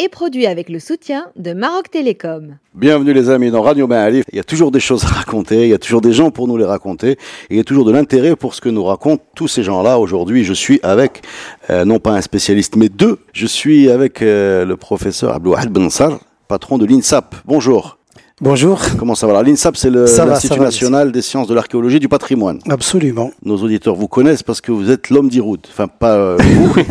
est produit avec le soutien de Maroc Télécom. Bienvenue les amis dans Radio Ma'alif. Il y a toujours des choses à raconter, il y a toujours des gens pour nous les raconter, et il y a toujours de l'intérêt pour ce que nous racontent tous ces gens-là. Aujourd'hui, je suis avec, euh, non pas un spécialiste, mais deux. Je suis avec euh, le professeur Abdouahad Bensar, patron de l'INSAP. Bonjour. Bonjour. Comment ça va L'INSAP, c'est le- Ça va, l'Institut national des sciences de l'archéologie et du patrimoine. Absolument. Nos auditeurs vous connaissent parce que vous êtes l'homme d'Iroud. Enfin, pas euh, vous.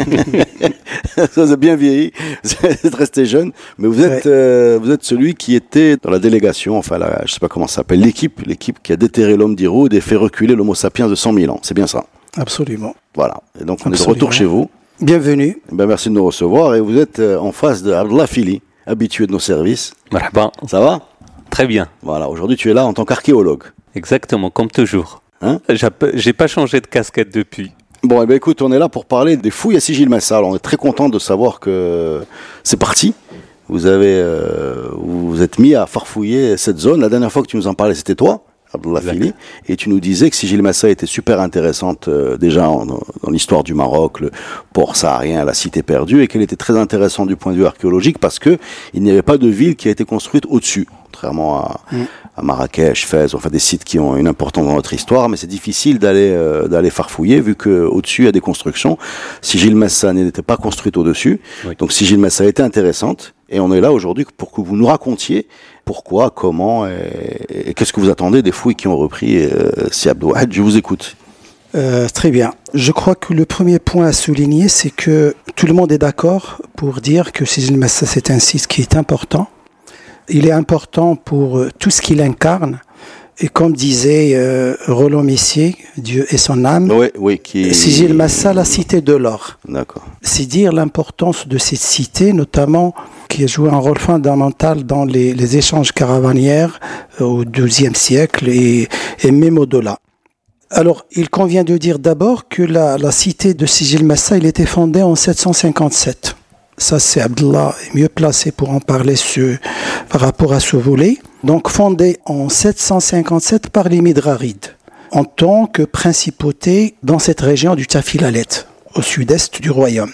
Vous êtes bien vieilli. Vous êtes resté jeune. Mais vous êtes, euh, vous êtes celui qui était dans la délégation, enfin, la, je sais pas comment ça s'appelle, l'équipe, l'équipe qui a déterré l'homme d'Iroud et fait reculer l'homo sapiens de 100 000 ans. C'est bien ça. Absolument. Voilà. Et donc, on est de Absolument. retour chez vous. Bienvenue. Eh Ben, merci de nous recevoir. Et vous êtes euh, en face de Abdullah Fili, habitué de nos services. Marhaba. Ça va? Très bien. Voilà. Aujourd'hui, tu es là en tant qu'archéologue. Exactement, comme toujours. Hein J'ai pas changé de casquette depuis. Bon, eh ben, écoute, on est là pour parler des fouilles à Sigil Massa. Alors, on est très content de savoir que c'est parti. Vous avez, euh, vous vous êtes mis à farfouiller cette zone. La dernière fois que tu nous en parlais, c'était toi, Abdullah Exact. Fili, et tu nous disais que Sigil Massa était super intéressante euh, déjà en- dans l'histoire du Maroc, le port saharien, la cité perdue, et qu'elle était très intéressante du point de vue archéologique parce que il n'y avait pas de ville qui a été construite au-dessus, contrairement à, à Marrakech, Fès, enfin des sites qui ont une importance dans notre histoire, mais c'est difficile d'aller euh, d'aller farfouiller vu que au-dessus il y a des constructions. Sigil Massa n'était pas construite au-dessus, Oui. donc Sigil Massa était intéressante, et on est là aujourd'hui pour que vous nous racontiez pourquoi, comment, et, et qu'est-ce que vous attendez des fouilles qui ont repris. Euh, si je vous écoute. Euh, très bien. Je crois que le premier point à souligner, c'est que tout le monde est d'accord pour dire que Sigil Massa, c'est un site qui est important. Il est important pour euh, tout ce qu'il incarne. Et comme disait euh, Roland Messier, Dieu et son âme, Oui, oui, qui. Sigil Massa, la cité de l'or. D'accord. c'est dire l'importance de cette cité, notamment qui a joué un rôle fondamental dans les, échanges caravanières euh, au XIIe siècle et, même au-delà. Alors, il convient de dire d'abord que la, cité de Sigil Massa, il était fondée en 757. Ça, c'est Abdullah mieux placé pour en parler sur- par rapport à ce volet. Donc, fondée en 757 par les Midrarides, en tant que principauté dans cette région du Tafilalet, au sud-est du royaume.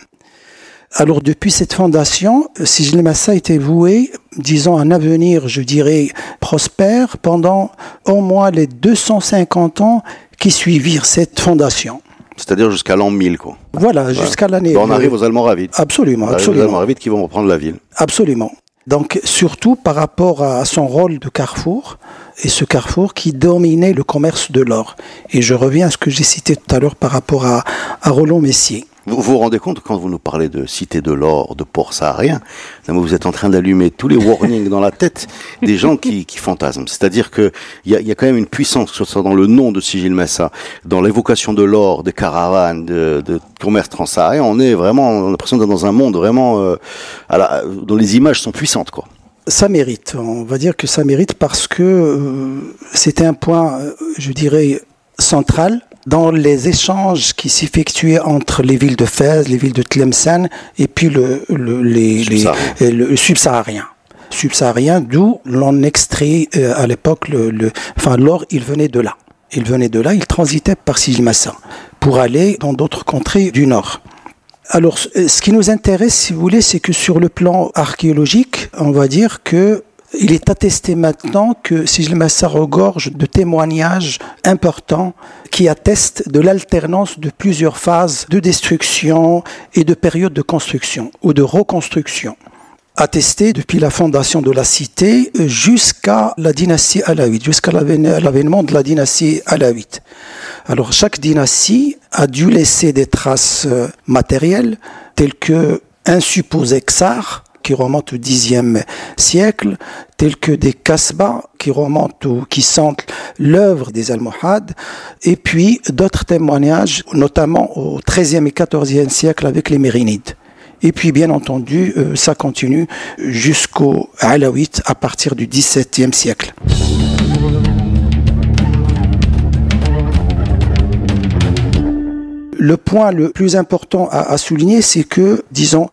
Alors depuis cette fondation, euh, Sigil Massa était voué, disons, à un avenir, je dirais, prospère pendant au moins les 250 ans qui suivirent cette fondation. C'est-à-dire jusqu'à l'an 1000, quoi. Voilà, jusqu'à l'année. On arrive aux Almoravides. Absolument, arrive aux absolument. Almoravides qui vont reprendre la ville. Absolument. Donc, surtout par rapport à son rôle de carrefour, et ce carrefour qui dominait le commerce de l'or. Et je reviens à ce que j'ai cité tout à l'heure par rapport à, à Roland Messier. Vous vous rendez compte quand vous nous parlez de cité de l'or, de port saharien, vous êtes en train d'allumer tous les warnings dans la tête des gens qui, qui fantasment. C'est-à-dire que il y a, y a quand même une puissance, que ce soit dans le nom de Sigil Massa, dans l'évocation de l'or, des caravanes, de, de commerce transsaharien. On est vraiment, on a l'impression d'être dans un monde vraiment euh, à la- dont les images sont puissantes, quoi. Ça mérite, on va dire que ça mérite parce que euh, c'était un point, euh, je dirais, central dans les échanges qui s'effectuaient entre les villes de Fès, les villes de Tlemcen et puis le, le, les, le subsaharien. Subsaharien, d'où l'on extrait euh, à l'époque le, le, enfin l'or, il venait de là. Il venait de là, il transitait par Sigilmassa pour aller dans d'autres contrées du nord. Alors, ce qui nous intéresse, si vous voulez, c'est que sur le plan archéologique, on va dire que il est attesté maintenant que Sigil Massa regorge de témoignages importants qui attestent de l'alternance de plusieurs phases de destruction et de périodes de construction ou de reconstruction attesté depuis la fondation de la cité jusqu'à la dynastie alawite, jusqu'à l'avène- l'avènement de la dynastie alawite. Alors chaque dynastie a dû laisser des traces euh, matérielles telles que un supposé Xar qui remonte au Xe siècle, tels que des kasbah qui remontent ou qui sentent l'œuvre des Almohades, et puis d'autres témoignages, notamment au XIIIe et XIVe siècle avec les Mérinides. Et puis, bien entendu, euh, ça continue jusqu'au Alaouite à partir du XVIIe siècle. Le point le plus important à souligner, c'est que, disons,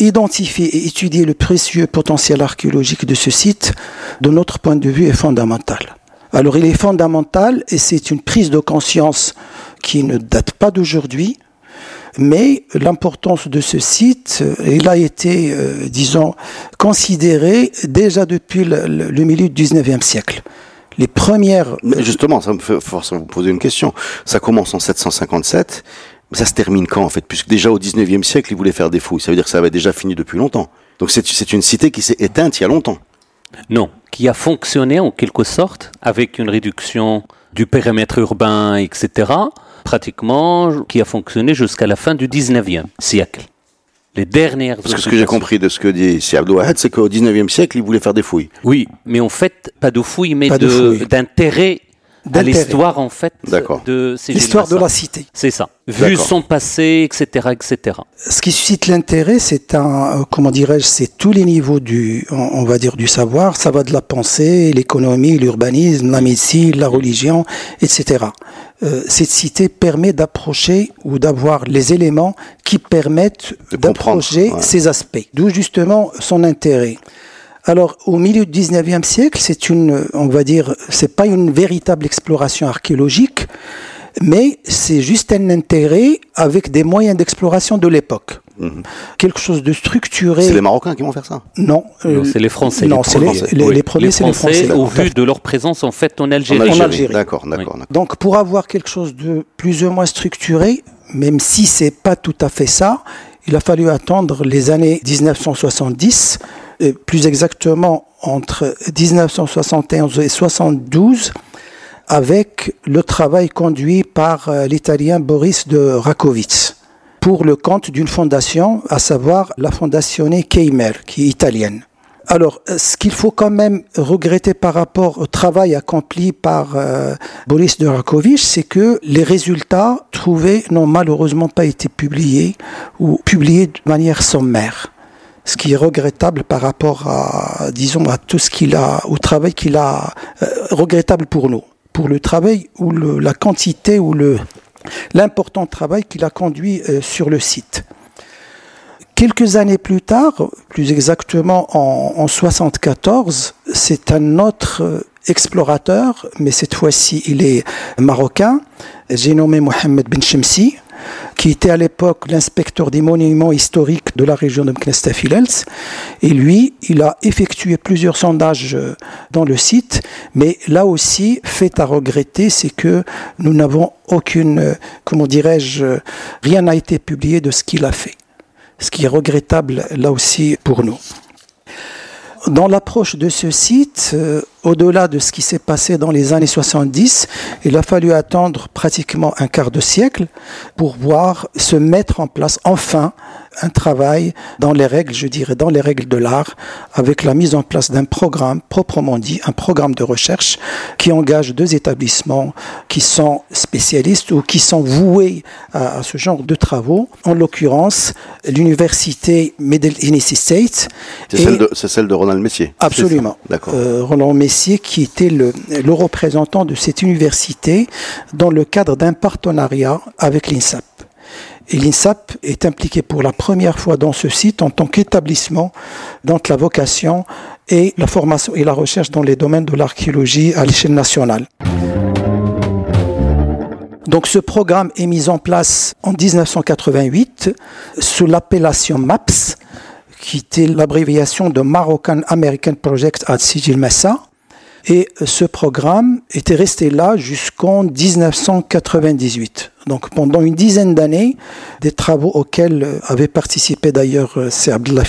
identifier et étudier le précieux potentiel archéologique de ce site, de notre point de vue, est fondamental. Alors il est fondamental et c'est une prise de conscience qui ne date pas d'aujourd'hui, mais l'importance de ce site, euh, il a été, euh, disons, considéré déjà depuis le, le, milieu du 19e siècle. Les premières... Mais justement, ça me fait forcément vous poser une question. Ça commence en 757, mais ça se termine quand en fait? Puisque déjà au 19e siècle, ils voulaient faire des fouilles. Ça veut dire que ça avait déjà fini depuis longtemps. Donc c'est une cité qui s'est éteinte il y a longtemps. Non, qui a fonctionné en quelque sorte avec une réduction du périmètre urbain, etc., pratiquement qui a fonctionné jusqu'à la fin du 19e siècle. Les dernières. Parce que ce que j'ai compris de ce que dit Si Abdouahad, c'est qu'au 19e siècle, il voulait faire des fouilles. Oui, mais en fait, pas de fouilles, mais d'intérêt à l'histoire en fait de ces l'histoire de la cité. C'est ça. Vu son passé, etc., etc. Ce qui suscite l'intérêt, c'est un, euh, comment dirais-je, c'est tous les niveaux du, on va dire du savoir. Ça va de la pensée, l'économie, l'urbanisme, la médecine, la religion, etc. Euh, cette cité permet d'approcher ou d'avoir les éléments qui permettent d'approcher ces aspects. D'où justement son intérêt. Alors, au milieu du 19e siècle, c'est une, on va dire, c'est pas une véritable exploration archéologique, mais c'est juste un intérêt avec des moyens d'exploration de l'époque. Mhm. Quelque chose de structuré. C'est les Marocains qui vont faire ça Non. Euh, c'est les Français. Non, c'est les, premiers, c'est les Français. Au vu de leur présence en fait en Algérie. En Algérie. D'accord, d'accord. Donc, pour avoir quelque chose de plus ou moins structuré, même si c'est pas tout à fait ça, il a fallu attendre les années 1970 plus exactement entre 1971 et 72, avec le travail conduit par euh, l'Italien Boris de Rakowitz pour le compte d'une fondation, à savoir la Fondazione Keimer, qui est italienne. Alors, euh, ce qu'il faut quand même regretter par rapport au travail accompli par euh, Boris de Rakowicz, c'est que les résultats trouvés n'ont malheureusement pas été publiés ou publiés de manière sommaire ce qui est regrettable par rapport à, disons, à tout ce qu'il a, au travail qu'il a, euh, regrettable pour nous, pour le travail ou la quantité ou l'important travail qu'il a conduit euh, sur le site. Quelques années plus tard, plus exactement en, en 74, c'est un autre euh, explorateur, mais cette fois-ci il est marocain, j'ai nommé Mohamed Ben Shemsi, qui était à l'époque l'inspecteur des monuments historiques de la région de Mknestafilels. Et lui, il a effectué plusieurs sondages euh, dans le site, mais là aussi, fait à regretter, c'est que nous n'avons aucune, euh, comment dirais-je, euh, rien n'a été publié de ce qu'il a fait. Ce qui est regrettable là aussi pour nous. Dans l'approche de ce site, au-delà de ce qui s'est passé dans les années 70, il a fallu attendre pratiquement un quart de siècle pour voir se mettre en place enfin un travail dans les règles, je dirais, dans les règles de l'art, avec la mise en place d'un programme proprement dit, un programme de recherche qui engage deux établissements qui sont spécialistes ou qui sont voués à, ce genre de travaux. En l'occurrence, l'université Middle Tennessee State. C'est celle, de Ronald Messier. Absolument. D'accord. Euh, Ronald Messier, qui était le, le représentant de cette université dans le cadre d'un partenariat avec l'INSAP. Et l'INSAP est impliqué pour la première fois dans ce site en tant qu'établissement dont la vocation est la formation et la recherche dans les domaines de l'archéologie à l'échelle nationale. Donc ce programme est mis en place en 1988 sous l'appellation MAPS, qui était l'abréviation de Moroccan American Project at Sigil Massa. Et ce programme était resté là jusqu'en 1998. Donc pendant une dizaine d'années, des travaux auxquels avait participé d'ailleurs euh, c'est Abdullah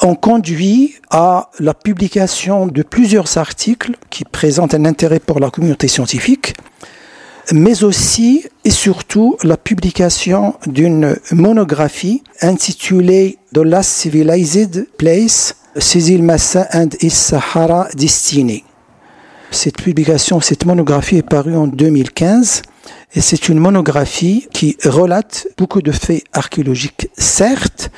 ont conduit à la publication de plusieurs articles qui présentent un intérêt pour la communauté scientifique, mais aussi et surtout la publication d'une monographie intitulée The Last Civilized Place Cécile Massa and Is Sahara Destiny. Cette publication, cette monographie est parue en 2015 Et c'est une monographie qui relate beaucoup de faits archéologiques, certes,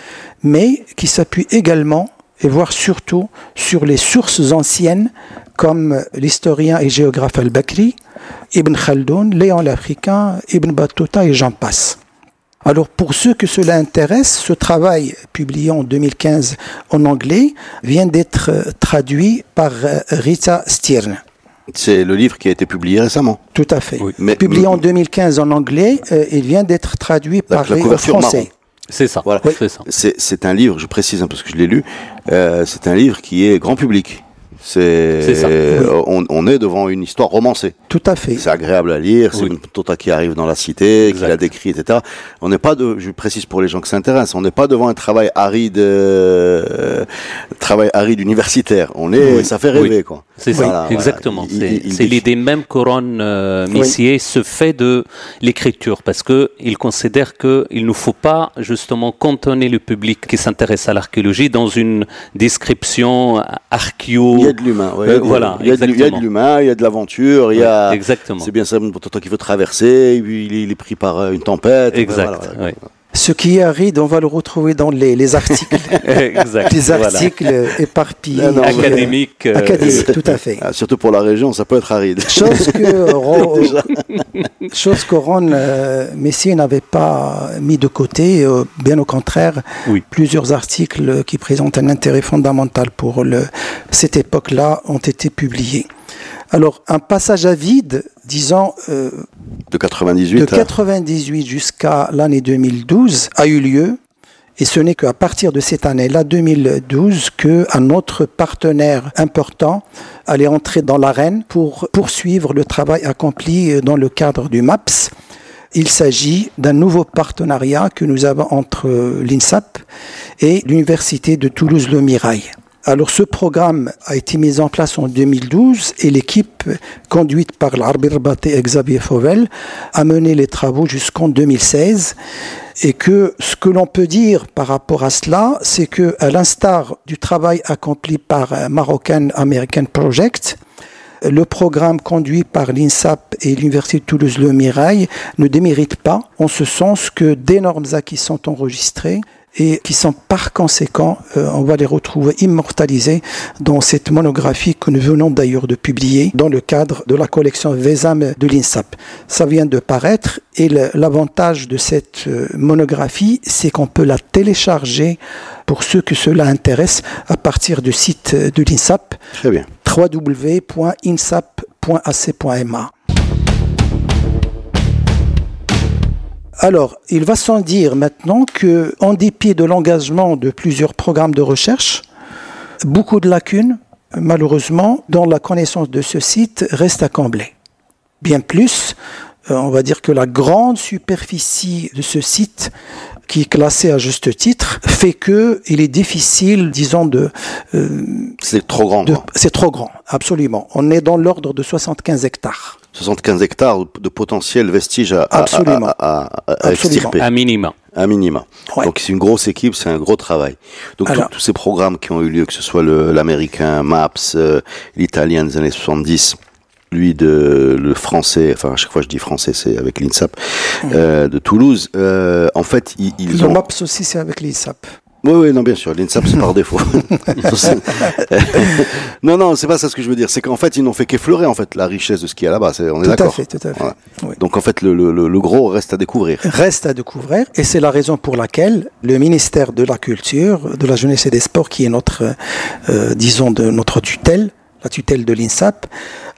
mais qui s'appuie également, et voire surtout, sur les sources anciennes, comme l'historien et géographe al-Bakri, Ibn Khaldoun, Léon l'Africain, Ibn Battuta et j'en passe. Alors pour ceux que cela intéresse, ce travail publié en 2015 en anglais vient d'être traduit par Rita Stirn. C'est le livre qui a été publié récemment. Tout à fait. Mais, publié en 2015 en anglais, euh, il vient d'être traduit par la français. C'est ça. Voilà. C'est un livre, je précise un peu ce que je l'ai lu, euh, c'est un livre qui est grand public. C'est. On, on, est devant une histoire romancée. Tout à fait. C'est agréable à lire. C'est une Tota qui arrive dans la cité, qui la décrit, etc. On n'est pas de, je précise pour les gens qui s'intéressent, on n'est pas devant un travail aride, euh, travail aride universitaire. On est, ça fait rêver, quoi. C'est ça, exactement. C'est l'idée même qu'Oron euh, Missier se fait de l'écriture, parce que il considère que il ne faut pas justement cantonner le public qui s'intéresse à l'archéologie dans une description archéo de l'humain. Euh, voilà, il y, a de l'humain, il y a de l'aventure, il y a. Exactement. C'est bien ça pour toi qui veut traverser, puis il est pris par euh, une tempête. Exact. Ce qui est aride, on va le retrouver dans les, les articles. exact. Les articles éparpillés. académiques. Euh, académiques, tout à fait. Ah, surtout pour la région, ça peut être aride. Chose que Ron, chose que Ron Messier n'avait pas mis de côté. bien au contraire, oui. plusieurs articles qui présentent un intérêt fondamental pour le, cette époque-là ont été publiés. Alors, un passage à vide, disons, euh, de 98, de 98 jusqu'à l'année 2012 a eu lieu. Et ce n'est qu'à partir de cette année-là, 2012, qu'un autre partenaire important allait entrer dans l'arène pour poursuivre le travail accompli dans le cadre du MAPS. Il s'agit d'un nouveau partenariat que nous avons entre l'INSAP et l'Université de Toulouse-Le Mirail. Alors ce programme a été mis en place en 2012 et l'équipe conduite par l'Arbir Baté et Xavier Fauvel a mené les travaux jusqu'en 2016 et que ce que l'on peut dire par rapport à cela, c'est que à l'instar du travail accompli par Moroccan American Project, le programme conduit par l'INSAP et l'Université de Toulouse-Le Mirail ne démérite pas, en ce sens que d'énormes acquis sont enregistrés et qui sont par conséquent, euh, on va les retrouver immortalisés dans cette monographie que nous venons d'ailleurs de publier dans le cadre de la collection Vesam de l'INSAP. Ça vient de paraître et l'avantage de cette euh, monographie, c'est qu'on peut la télécharger pour ceux que cela intéresse à partir du site de l'INSAP. Très bien. www.insap.ac.ma. Alors, il va sans dire maintenant que, en dépit de l'engagement de plusieurs programmes de recherche, beaucoup de lacunes, malheureusement, dans la connaissance de ce site restent à combler. Bien plus, euh, on va dire que la grande superficie de ce site qui est classé à juste titre, fait que il est difficile, disons, de. Euh, c'est trop grand. C'est trop grand, absolument. On est dans l'ordre de 75 hectares. 75 hectares de potentiel vestige à, Absolument. à, à, extirper. À minima. À minima. Donc c'est une grosse équipe, c'est un gros travail. Donc tous ces programmes qui ont eu lieu, que ce soit l'américain MAPS, euh, l'italien des années 70, lui de le français, enfin à chaque fois je dis français, c'est avec l'INSAP euh, de Toulouse. Euh, en fait, ils, ils le ont. MAPS aussi, c'est avec l'INSAP. Oui, oui, non, bien sûr, l'INSAP c'est par défaut. non, non, c'est pas ça ce que je veux dire. C'est qu'en fait, ils n'ont fait qu'effleurer en fait la richesse de ce qu'il y a là-bas. On est d'accord. Tout à fait, tout à fait. Oui. Donc en fait, le, le, le, gros reste à découvrir. Reste à découvrir, et c'est la raison pour laquelle le ministère de la Culture, de la Jeunesse et des Sports, qui est notre, euh, disons, de notre tutelle, la tutelle de l'INSAP,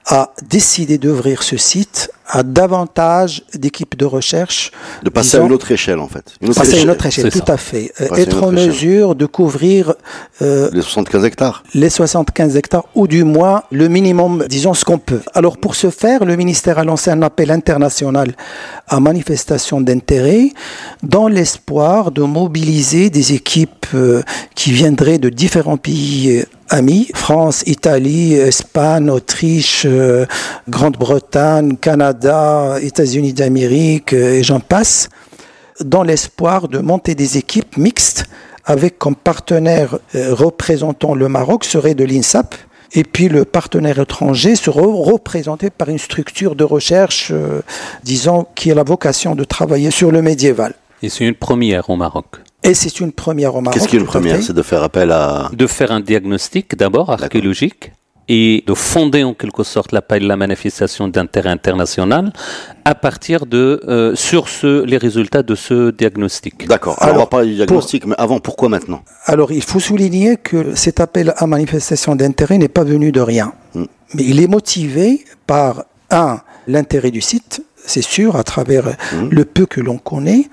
a décidé d'ouvrir ce site à davantage d'équipes de recherche. De passer à une autre échelle, en fait. Une autre passer échelle. à une autre échelle, tout à fait. Être en mesure de couvrir... Euh, les 75 hectares. Les 75 hectares, ou du moins le minimum, disons ce qu'on peut. Alors pour ce faire, le ministère a lancé un appel international à manifestation d'intérêt dans l'espoir de mobiliser des équipes euh, qui viendraient de différents pays amis, France, Italie, Espagne, Autriche, euh, Grande-Bretagne, Canada, États-Unis d'Amérique euh, et j'en passe, dans l'espoir de monter des équipes mixtes avec comme partenaire euh, représentant le Maroc serait de l'INSAP Et puis le partenaire étranger sera représenté par une structure de recherche, euh, disons, qui a la vocation de travailler sur le médiéval. Et c'est une première au Maroc. Et c'est une première au Maroc. Qu'est-ce qui est une tout à première. C'est de faire appel à. De faire un diagnostic d'abord archéologique et de fonder en quelque sorte l'appel à la manifestation d'intérêt international à partir de euh, sur ce, les résultats de ce diagnostic. D'accord. Alors, on va parler du diagnostic, mais avant, pourquoi maintenant? Alors, il faut souligner que cet appel à manifestation d'intérêt n'est pas venu de rien. Mm. Mais il est motivé par, un, l'intérêt du site, c'est sûr, à travers Mm. le peu que l'on connaît,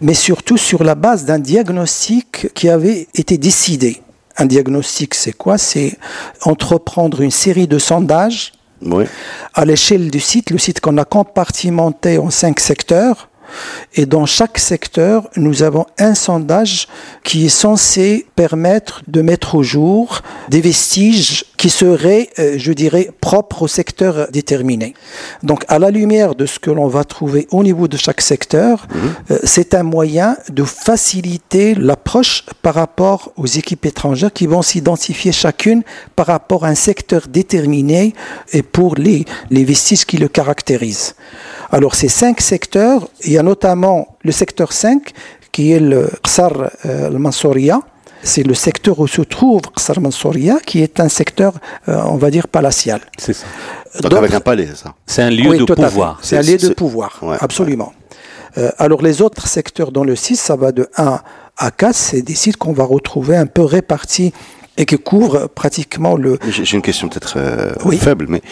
mais surtout sur la base d'un diagnostic qui avait été décidé. Un diagnostic, c'est quoi? C'est entreprendre une série de sondages Oui. à l'échelle du site, le site qu'on a compartimenté en cinq secteurs. Et dans chaque secteur, nous avons un sondage qui est censé permettre de mettre au jour des vestiges qui seraient, euh, je dirais, propres au secteur déterminé. Donc, à la lumière de ce que l'on va trouver au niveau de chaque secteur, euh, c'est un moyen de faciliter l'approche par rapport aux équipes étrangères qui vont s'identifier chacune par rapport à un secteur déterminé et pour les, les vestiges qui le caractérisent. Alors ces cinq secteurs, il y a notamment le secteur 5 qui est le Qsar euh, al-Mansouria. C'est le secteur où se trouve Qsar al-Mansouria qui est un secteur, euh, on va dire, palatial. C'est ça. Donc avec un palais, c'est ça. C'est un lieu oui, de pouvoir. C'est un lieu de pouvoir, Ouais, absolument. Euh, alors les autres secteurs dans le 6, ça va de 1 à 4, c'est des sites qu'on va retrouver un peu répartis et qui couvrent pratiquement le... J'ai une question peut-être euh, Oui. faible, mais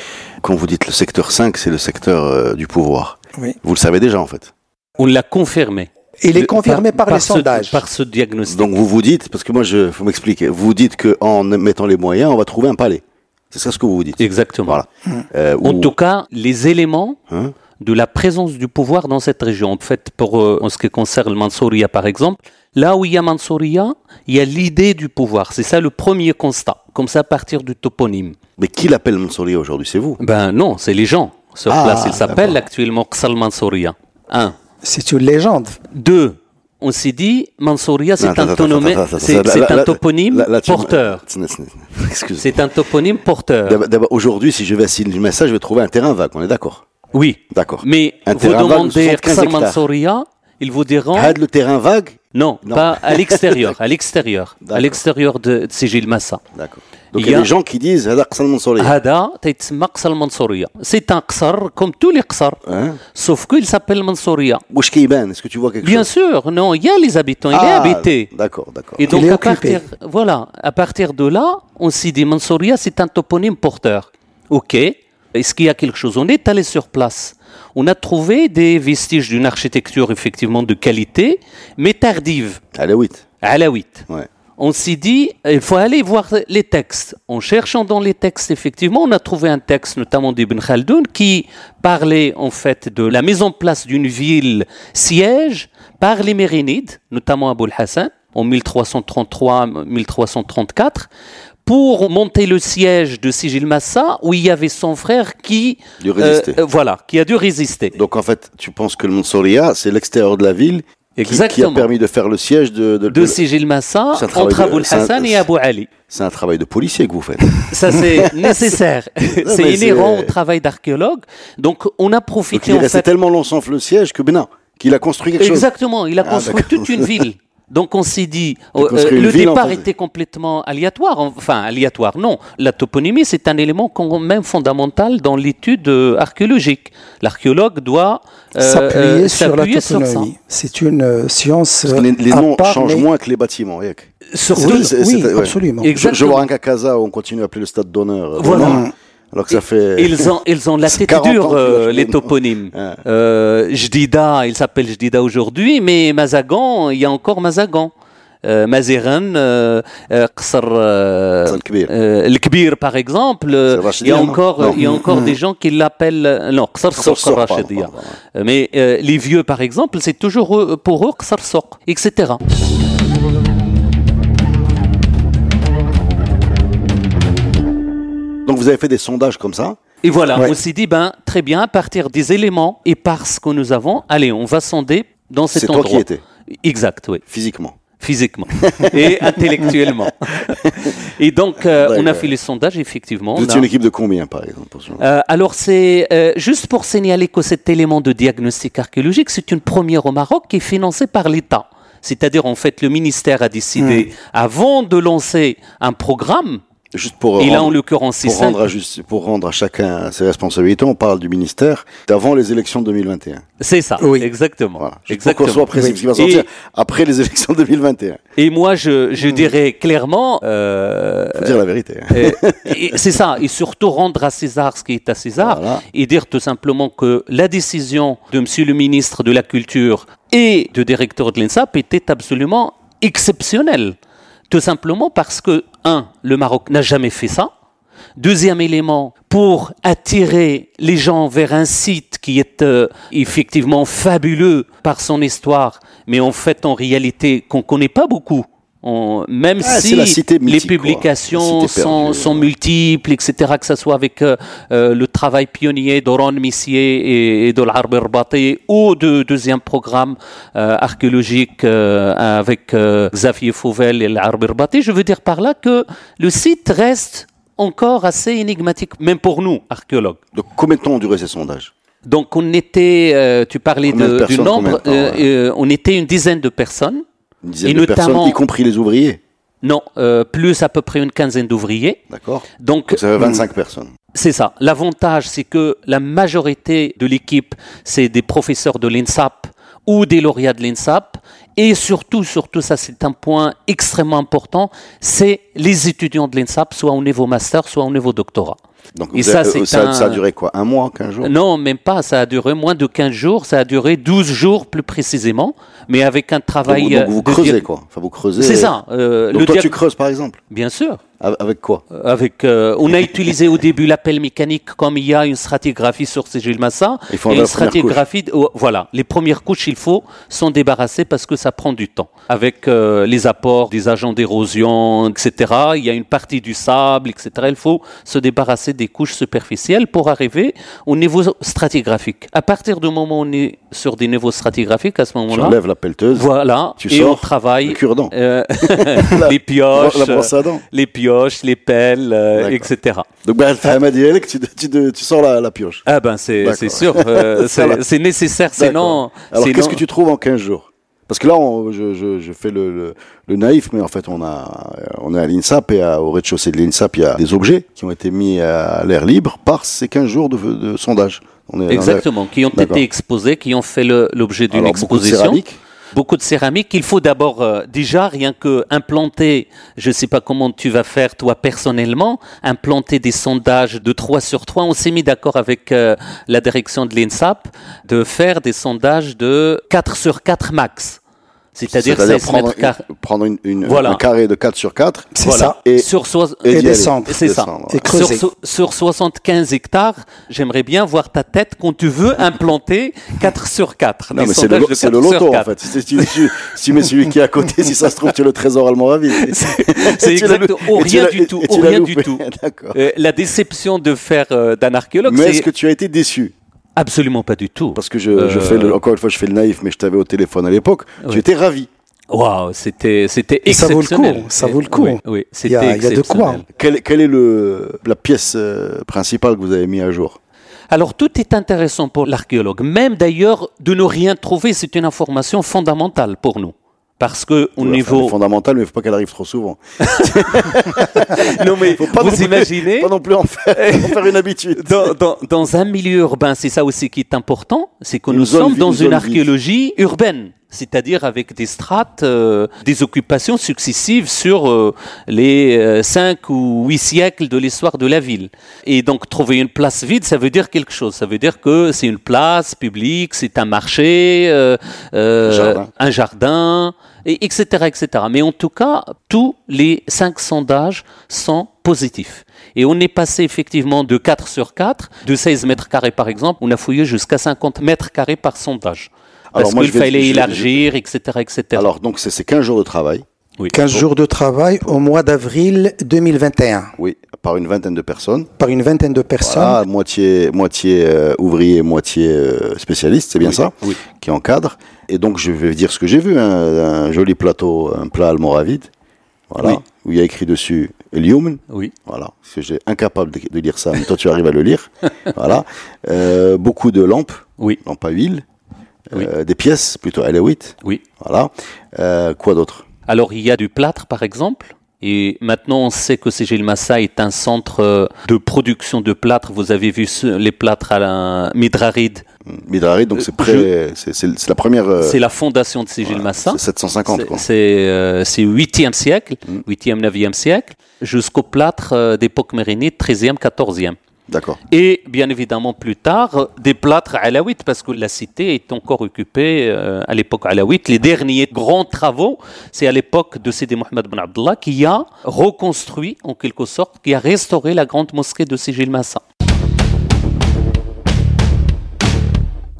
quand vous dites le secteur 5, c'est le secteur euh, du pouvoir. Oui. Vous le savez déjà en fait. On l'a confirmé. Il est confirmé par, les ce- sondages. Par ce diagnostic. Donc vous vous dites, parce que moi je faut m'expliquer, vous dites qu'en mettant les moyens, on va trouver un palais. C'est ça ce que vous vous dites. Exactement. Voilà. Euh, En ou- tout cas, les éléments Hein de la présence du pouvoir dans cette région. En fait, pour euh, en ce qui concerne le Mansouria, par exemple, là où il y a Mansouria, il y a l'idée du pouvoir. C'est ça le premier constat. Comme ça, à partir du toponyme. Mais qui l'appelle Mansouriya aujourd'hui? C'est vous? Ben non, c'est les gens sur Ah, place. Il s'appelle actuellement Qsal Mansouria. Un. C'est une légende. Deux. On s'est dit, Mansouria, c'est un, toponyme porteur. Excuse. C'est un toponyme porteur. D'abord- Aujourd'hui, si je vais à Silmassa, je vais trouver un terrain vague. On est d'accord? Oui. D'accord. Mais vous demandez Kassar Mansouria, ils vous diront. Had le terrain vague non, pas à l'extérieur, à l'extérieur, à l'extérieur de Sigil Massa. D'accord. Donc il y a des gens qui disent Hada Qsal Mansouria. Hada Taitsma Qsal Mansouria. C'est un Qsar comme tous les Qsar, hein sauf qu'il s'appelle Mansouria. Ouchkiban, est-ce que tu vois quelque Bien chose? Bien sûr, non, il y a les habitants, il ah, est habité. D'accord, d'accord. Et donc à partir, voilà, à partir de là, on s'est dit Mansouria, c'est un toponyme porteur. Ok, est-ce qu'il y a quelque chose On est allé sur place. On a trouvé des vestiges d'une architecture effectivement de qualité, mais tardive, Alaouite. alaouite. Ouais. on s'est dit, il faut aller voir les textes. En cherchant dans les textes, effectivement, on a trouvé un texte, notamment d'Ibn Khaldoun, qui parlait en fait de la mise en place d'une ville siège par les Mérinides, notamment Abou Hassan, en 1333-1334, pour monter le siège de Sigil Massa, où il y avait son frère qui, euh, voilà, qui a dû résister. Donc en fait, tu penses que le Mansouriya, c'est l'extérieur de la ville qui- qui, a Exactement. permis de faire le siège de... de- Sigil Massa entre Abou Hassan et Abou Ali. C'est un travail de policier que vous faites. Ça, c'est nécessaire. c'est inhérent au travail d'archéologue. Donc, on a Donc profité il est en fait. tellement long sans le siège que Benin, qu'il a construit quelque chose. Exactement. Il a Ah, construit toute une ville. Donc, on s'est dit, euh, une le départ était complètement aléatoire. Enfin, aléatoire, non. La toponymie, c'est un élément quand même fondamental dans l'étude euh, archéologique. L'archéologue doit euh, S'appuyer euh, sur la sur toponymie. C'est une euh, science Parce que les, les euh, à noms part, changent mais- moins que les bâtiments. Oui, C'est- oui, ouais. absolument. Je, je Exactement. vois un Kakaza où on continue à appeler le stade d'honneur. euh, Voilà. Romain, Alors que ça fait. Ils ont, ils ont la tête 40 ans dure, euh, les toponymes. Ouais. Euh, Jdida, il s'appelle Jdida aujourd'hui, mais Mazagan, il y a encore Mazagan. Euh, Maziran, euh, euh, le Kbir par exemple, il y a encore, il y a encore des gens qui l'appellent, non, Qsar Euh, Mais les vieux par exemple, c'est toujours pour eux Qsar Soq, etc. Donc vous avez fait des sondages comme ça. Et voilà, Ouais. on s'est dit, ben, très bien, à partir des éléments et parce que nous avons, allez, on va sonder dans cet C'est toi endroit. qui étais, Exact, oui. physiquement. physiquement et intellectuellement. Et donc, euh, on a fait les sondages, effectivement. Vous êtes a- une équipe de combien, par exemple ce- Euh, alors, c'est euh, juste pour signaler que cet élément de diagnostic archéologique, c'est une première au Maroc qui est financée par l'État. C'est-à-dire, en fait, le ministère a décidé, avant de lancer un programme, Juste pour et là, en rendre- l'occurrence, c'est rendre, à juste- pour rendre à chacun ses responsabilités, on parle du ministère d'avant les élections de 2021. C'est ça, Oui. exactement. Voilà. Juste exactement. Pour qu'on soit précis, Oui. va sortir Et- après les élections de 2021. Et moi, je, Hmm. je dirais clairement, euh, Faut dire la vérité. hein. euh, c'est ça, et surtout rendre à César ce qui est à César, Voilà. et dire tout simplement que la décision de Monsieur le ministre de la Culture et de directeur de l'INSAP était absolument exceptionnelle. Tout simplement parce que, un, le Maroc n'a jamais fait ça. Deuxième élément, pour attirer les gens vers un site qui est euh, effectivement fabuleux par son histoire, mais en fait, en réalité, qu'on connaît pas beaucoup. On- même Ah, si les publications sont, sont multiples, etc., que ce soit avec euh, euh, le travail pionnier d'Oran Missier et, et de l'Arbe Herbati ou de deuxième programme euh, archéologique euh, avec euh, Xavier Fauvel et l'Arbe Herbati, je veux dire par là que le site reste encore assez énigmatique, même pour nous, archéologues. Donc, combien de temps ont duré ces sondages? Donc on était, euh, tu parlais de du nombre, temps, on était une dizaine de personnes. Une dizaine Et de personnes, y compris les ouvriers. Non, euh, plus à peu près une quinzaine d'ouvriers. D'accord Donc, Donc, ça fait 25 personnes. c'est ça. L'avantage, c'est que la majorité de l'équipe, c'est des professeurs de l'INSAP ou des lauréats de l'INSAP. Et surtout, surtout, ça c'est un point extrêmement important, c'est les étudiants de l'INSAP, soit au niveau master, soit au niveau doctorat. Donc, Et ça, avez- ça, un- ça a duré quoi Un mois, 15 jours? Non, même pas, ça a duré moins de 15 jours, ça a duré 12 jours plus précisément, mais avec un Donc, travail... donc vous euh, de creusez, quoi. Enfin, vous creusez. C'est ça. euh, Donc, le toi, dia- tu creuses, par exemple? Bien sûr. Avec quoi? Avec, euh, on a utilisé au début l'appel mécanique comme il y a une stratigraphie sur Sigil Massa. Il faut et une stratigraphie, oh, voilà, les premières couches, il faut s'en débarrasser parce que ça prend du temps. Avec euh, les apports des agents d'érosion, etc. Il y a une partie du sable, etc. Il faut se débarrasser des couches superficielles pour arriver au niveau stratigraphique. À partir du moment où on est sur des niveaux stratigraphiques, à ce Tu moment-là, enlèves la pelleteuse, voilà, tu et sors on travaille le cure-dent. euh, les pioches, la brosse à dents. les pioches, les pelles, euh, etc. Donc, ben, Dielek, tu, tu, tu sors la, la pioche. Ah ben c'est sûr, euh, c'est nécessaire, sinon. Alors, qu'est-ce que tu trouves en 15 jours? Parce que là, on- je, je, je fais le, le, le naïf, mais en fait, on, a, on est à l'INSAP et à- au rez-de-chaussée de l'INSAP, il y a des objets qui ont été mis à l'air libre par ces 15 jours de, de sondage. On est dans Exactement, qui ont été exposés, qui ont fait l'objet d'une Alors, beaucoup de exposition. céramique. Beaucoup de céramique. Il faut d'abord euh, déjà rien que implanter. Je sais pas comment tu vas faire toi personnellement, implanter des sondages de 3 sur 3. On s'est mis d'accord avec euh, la direction de l'INSAP de faire des sondages de 4 sur 4 max. C'est-à-dire 16 prendre, une- prendre une, une- Voilà. un carré de 4 sur 4 C'est Voilà. ça. et, sur et Et descendre. C'est ça. Et creuser. Sur, sur 75 hectares, j'aimerais bien voir ta tête quand tu veux implanter 4 sur 4. Non, mais c'est le, sondages lo- de c'est 4 le loto, en 4. fait. Si tu, si, mets celui qui est à côté, si ça se trouve, tu es le trésor almoravi. C'est Et tu l'as exactement lou- oh, rien l'as- du tout, oh, l'as rien du tout. D'accord. La déception de faire euh, d'un archéologue, Mais est-ce c'est que tu as été déçu? Absolument pas du tout. Parce que je, je Euh, fais le, encore une fois, je fais le naïf, mais je t'avais au téléphone à l'époque. Tu Ouais. étais ravi. Waouh, c'était c'était Et ça vaut le coup, ça vaut le coup. Oui, c'était il y a de quoi. quelle est le, la pièce euh, principale que vous avez mis à jour? Alors tout est intéressant pour l'archéologue. Même d'ailleurs de ne rien trouver, c'est une information fondamentale pour nous. Parce que au Enfin, niveau fondamental, mais il faut pas qu'elle arrive trop souvent. non mais Faut pas non vous plus- imaginez Pas non plus en faire, en faire une habitude. dans, dans, dans un milieu urbain, c'est ça aussi qui est important, c'est que Une nous sommes dans une archéologie urbaine, c'est-à-dire avec des strates, euh, des occupations successives sur euh, les euh, cinq ou huit siècles de l'histoire de la ville. Et donc trouver une place vide, ça veut dire quelque chose. Ça veut dire que c'est une place publique, c'est un marché, euh, euh, Jardin. un jardin, et etc., etc. Mais en tout cas, tous les cinq sondages sont positifs. Et on est passé effectivement de 4 sur 4, de 16 mètres carrés par exemple, on a fouillé jusqu'à 50 mètres carrés par sondage. Parce Alors, moi, qu'il vais- fallait je- je- élargir, etc., etc. Alors, donc, c'est c'est 15 jours de travail. Oui. 15 Bon. jours de travail au mois d'avril 2021 Oui, par une vingtaine de personnes. par une vingtaine de personnes. Voilà, moitié, moitié euh, ouvrier, moitié euh, spécialiste, c'est bien Oui, ça oui. Qui encadre. Et donc, je vais dire ce que j'ai vu, hein, un joli plateau, un plat almoravide, voilà, Oui. où il y a écrit dessus Lyoum, Oui. voilà, parce que j'ai incapable de, de lire ça, mais toi tu arrives à le lire, voilà. Euh, beaucoup de lampes, Oui. lampes à huile, euh, des pièces plutôt L8, Oui. voilà. Euh, quoi d'autre? Alors, il y a du plâtre, par exemple? Et maintenant, on sait que Sigil Massa est un centre euh, de production de plâtre. Vous avez vu les plâtres à la Midrarid. Midrarid, donc c'est Euh, près, c'est c'est la première. euh, C'est la fondation de Sigil Massa. c'est 750 C'est- quoi. C'est euh, c'est 8e siècle, 8e, 9e siècle, jusqu'au plâtre d'époque mérinide, 13e, 14e. D'accord. Et bien évidemment plus tard, euh, des plâtres alaouites, parce que la cité est encore occupée euh, à l'époque alaouite. Les derniers grands travaux, c'est à l'époque de Sidi Mohamed Ben Abdallah qui a reconstruit, en quelque sorte, qui a restauré la grande mosquée de Sigil Massa.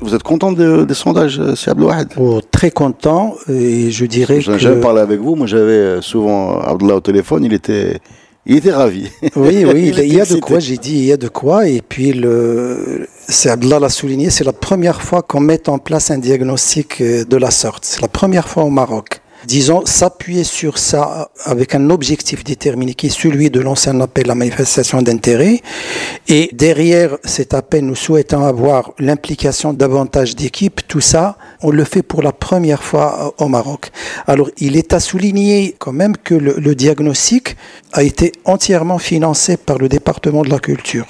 Vous êtes content de- des sondages, euh, si Abdelwahed Oh, très content et je dirais J'en que jamais parlé avec vous. Moi, j'avais euh, souvent Abdullah au téléphone. Il était, il était ravi. oui oui Il il y a de quoi j'ai dit il y a de quoi. Et puis le c'est Abdallah l'a souligné c'est la première fois qu'on met en place un diagnostic euh, de la sorte. C'est la première fois au Maroc disons s'appuyer sur ça avec un objectif déterminé qui est celui de lancer un appel à manifestation d'intérêt. Et derrière cet appel nous souhaitons avoir l'implication davantage d'équipes. Tout ça on le fait pour la première fois au Maroc. Alors il est à souligner quand même que le, diagnostic a été entièrement financé par le département de la culture.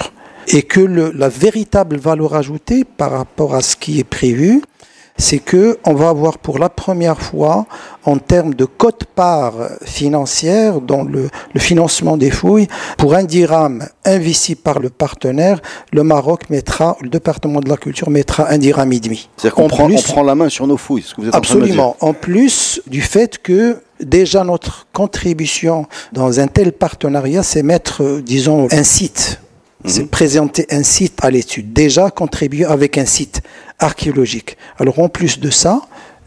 Et que la véritable valeur ajoutée par rapport à ce qui est prévu c'est que on va avoir pour la première fois en termes de cote-part financière dans le, le financement des fouilles pour un dirham investi par le partenaire le Maroc mettra le département de la culture mettra un dirham et demi C'est-à-dire qu'on En prend, plus- on prend la main sur nos fouilles. Ce que vous êtes en train de me dire. Absolument. En plus du fait que déjà notre contribution dans un tel partenariat, c'est mettre, euh, disons, un site. Mhm. C'est présenter un site à l'étude. Déjà contribuer avec un site archéologique. Alors en plus de ça,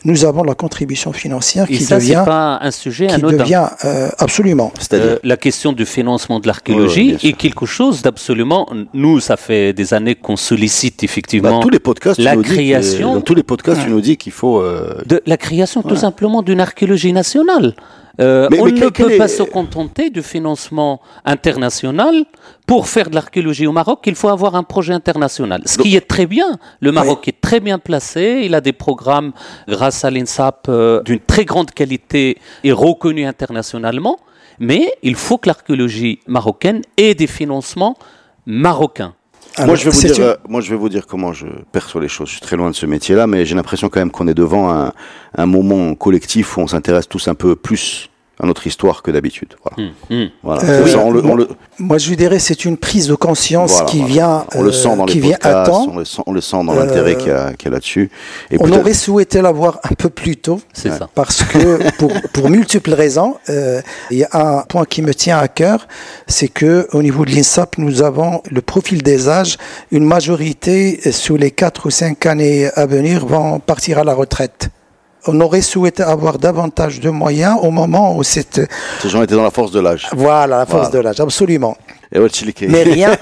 nous avons la contribution financière Et qui ça, c'est devient, pas un sujet qui anodin. devient euh, absolument. C'est-à-dire. Euh, la question du financement de Ouais, ouais, l'archéologie est quelque chose d'absolument. Nous, ça fait des années qu'on sollicite Bah, effectivement tous les podcasts, la tu nous dis que- création- dans tous les podcasts, tu nous dis qu'il faut. euh, de la création tout simplement d'une archéologie nationale. Euh, Mais- on mais ne peut pas se contenter du financement international. Pour faire de l'archéologie au Maroc, il faut avoir un projet international. Ce qui est très bien. Le Maroc est très bien placé. Il a des programmes, grâce à l'INSAP, euh, d'une très grande qualité et reconnus internationalement. Mais il faut que l'archéologie marocaine ait des financements marocains. Moi, je vais vous dire, euh, moi, je vais vous dire comment je perçois les choses. Je suis très loin de ce métier-là, mais j'ai l'impression quand même qu'on est devant un, un moment collectif où on s'intéresse tous un peu plus à notre histoire que d'habitude. Voilà. Hum. Voilà. Euh, C'est ça, on le- on moi- le- Moi, je lui dirais c'est une prise de conscience voilà, qui voilà. vient, On le sent euh, dans qui les vient à temps. on le sent, on le sent dans l'intérêt Euh, qu'il y a, y a là-dessus. On aurait souhaité l'avoir un peu plus tôt. C'est ça. Parce que pour, pour multiples raisons, euh, il y a un point qui me tient à cœur, c'est que au niveau de l'INSAP, nous avons le profil des âges. Une majorité euh, sous les 4 ou 5 années à venir vont partir à la retraite. On aurait souhaité avoir davantage de moyens au moment où cette Ces gens étaient dans la force de l'âge. voilà la force Voilà. de l'âge absolument. Et ouais, Chilike. Mais rien,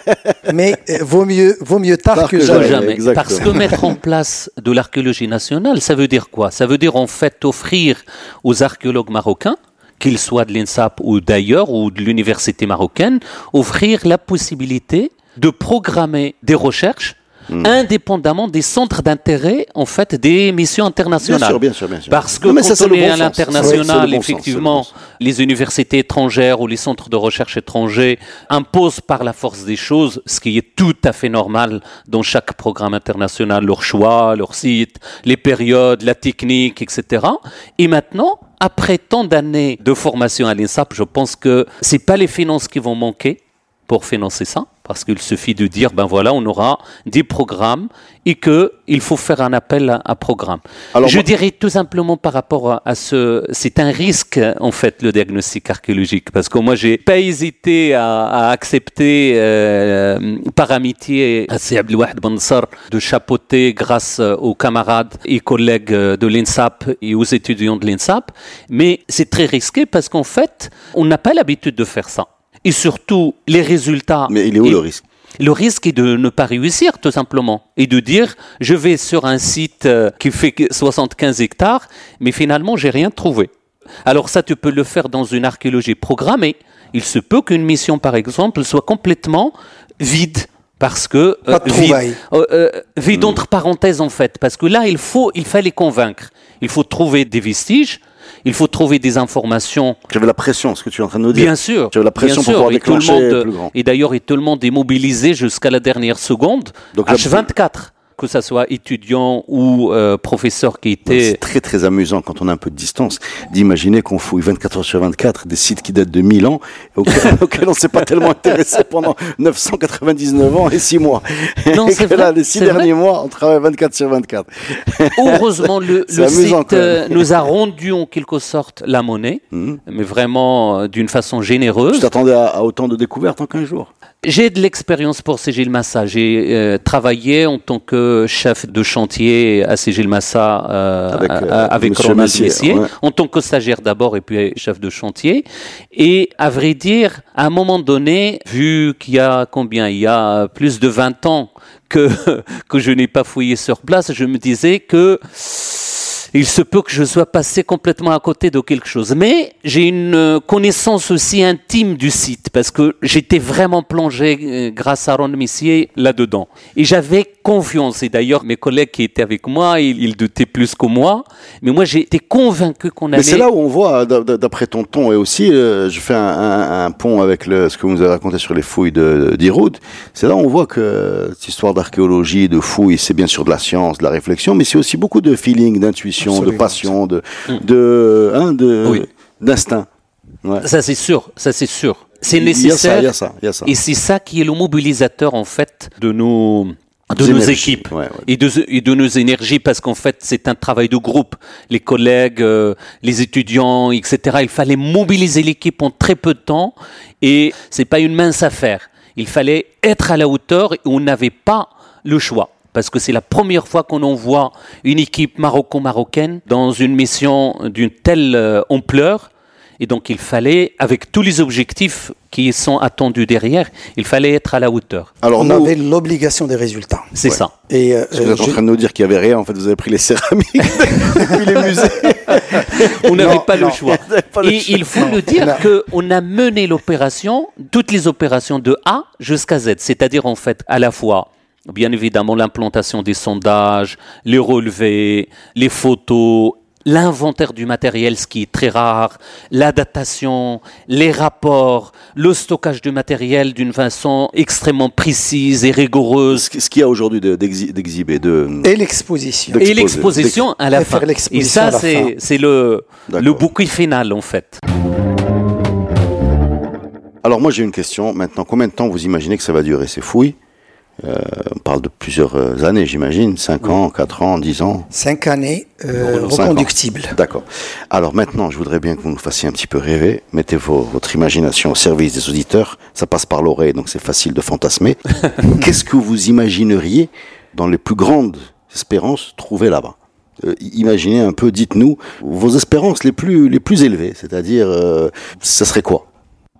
mais euh, vaut mieux vaut mieux tard, Tard que, jamais. jamais. Parce que mettre en place de l'archéologie nationale, ça veut dire quoi? Ça veut dire en fait offrir aux archéologues marocains, qu'ils soient de l'INSAP ou d'ailleurs, ou de l'université marocaine, offrir la possibilité de programmer des recherches Hmm. indépendamment des centres d'intérêt en fait des missions Bien internationales. sûr, bien sûr, bien sûr. Parce que Non, quand ça, on est bon à l'international, sens, le effectivement, les universités étrangères ou les centres de recherche étrangers imposent par la force des choses, ce qui est tout à fait normal dans chaque programme international, leur choix, leur site, les périodes, la technique, etc. Et maintenant, après tant d'années de formation à l'INSAP, je pense que c'est pas les finances qui vont manquer. Pour financer ça, parce qu'il suffit de dire, ben voilà, on aura des programmes et que il faut faire un appel à, à programme. Alors, Je moi- dirais tout simplement par rapport à, à ce, c'est un risque en fait le diagnostic archéologique, parce que moi j'ai pas hésité à, à accepter euh, par amitié à Seyed Abdelwahid Ben Nasser de chapeauter grâce euh, aux camarades et collègues euh, de l'INSAP et aux étudiants de l'INSAP, mais c'est très risqué parce qu'en fait on n'a pas l'habitude de faire ça. Et surtout, les résultats. Mais il est où et- le risque? Le risque est de ne pas réussir, tout simplement, et de dire je vais sur un site euh, qui fait que 75 hectares, mais finalement j'ai rien trouvé. Alors ça, tu peux le faire dans une archéologie programmée. Il se peut qu'une mission, par exemple, soit complètement vide. Parce que Pas de vide, euh, euh, vide entre parenthèses en fait, parce que là il faut, il fallait convaincre, il faut trouver des vestiges, il faut trouver des informations J'avais la pression, ce que tu es en train de nous dire. Bien sûr. J'avais la pression pour sûr, pouvoir et tout le monde, plus grand. Et d'ailleurs, et tout le monde est mobilisé jusqu'à la dernière seconde. Donc là, H24, que ça soit étudiant ou euh, professeur qui était. C'est très très amusant quand on a un peu de distance d'imaginer qu'on fouille 24 heures sur 24 des sites qui datent de 1000 ans auxquels, auxquels on s'est pas tellement intéressé pendant 999 ans et 6 mois. Non, et c'est que là, les 6 c'est derniers mois, on travaille 24 sur 24. Heureusement, le, site euh, nous a rendu en quelque sorte la monnaie, Mhm. mais vraiment euh, d'une façon Je généreuse. t'attendais à, à autant de découvertes en 15 jours? J'ai de l'expérience pour Cégil Massa. J'ai euh, travaillé en tant que chef de chantier à Cégil Massa euh, Avec, à- euh, avec Ronald Messier, Messier, ouais. en tant que stagiaire d'abord et puis chef de chantier. Et à vrai dire, à un moment donné, vu qu'il y a combien Il y a plus de 20 ans que, que je n'ai pas fouillé sur place, je me disais que il se peut que je sois passé complètement à côté de quelque chose. Mais j'ai une euh, connaissance aussi intime du site parce que j'étais vraiment plongé euh, grâce à Ron Messier là-dedans. Et j'avais confiance. Et d'ailleurs, mes collègues qui étaient avec moi, ils, ils doutaient plus que moi. Mais moi, j'étais convaincu qu'on allait... Mais c'est là où on voit, d'a- d'après ton ton, et aussi, euh, je fais un, un- un pont avec le, ce que vous nous avez raconté sur les fouilles d'Iroud, c'est là où on voit que cette histoire d'archéologie, de fouilles, c'est bien sûr de la science, de la réflexion, mais c'est aussi beaucoup de feeling, d'intuition, de passion, de, de, hein, de, Oui. d'instinct. Ouais. Ça, c'est sûr. Ça, c'est sûr. C'est Il y a ça, nécessaire. il y a ça, il y a ça. Et c'est ça qui est le mobilisateur, en fait, de nos, de nos équipes ouais, ouais. Et, de, et de nos énergies, parce qu'en fait, c'est un travail de groupe. Les collègues, euh, les étudiants, etc. Il fallait mobiliser l'équipe en très peu de temps, et c'est pas une mince affaire. Il fallait être à la hauteur, et on n'avait pas le choix. Parce que c'est la première fois qu'on envoie une équipe maroco-marocaine dans une mission d'une telle euh, ampleur. Et donc il fallait, avec tous les objectifs qui sont attendus derrière, il fallait être à la hauteur. Alors, On nous, avait l'obligation des résultats. C'est ça. Et euh, vous êtes en train de nous dire qu'il n'y avait rien, en fait, vous avez pris les céramiques depuis les musées. On n'avait Non, pas le non. choix. Et il faut le dire Non. qu'on a mené l'opération, toutes les opérations de A jusqu'à Z, c'est-à-dire en fait à la fois, bien évidemment, l'implantation des sondages, les relevés, les photos, l'inventaire du matériel, ce qui est très rare, la datation, les rapports, le stockage du matériel d'une façon extrêmement précise et rigoureuse. Ce qu'il y a aujourd'hui de- d'exhi- d'exhibé, de, Et l'exposition. Et l'exposition à la Et faire fin. Et ça, c'est le, le bouquet final, en fait. Alors moi j'ai une question. Maintenant, combien de temps vous imaginez que ça va durer ces fouilles? Euh, On parle de plusieurs euh, années, j'imagine. 5 ans, 4 ans, 10 ans Cinq années euh, reconductibles. D'accord. Alors maintenant, je voudrais bien que vous nous fassiez un petit peu rêver. Mettez vos- votre imagination au service des auditeurs. Ça passe par l'oreille, donc c'est facile de fantasmer. Qu'est-ce que vous imagineriez dans les plus grandes espérances trouver là-bas? Euh, Imaginez un peu, dites-nous vos espérances les plus les plus élevées, c'est-à-dire ça serait quoi?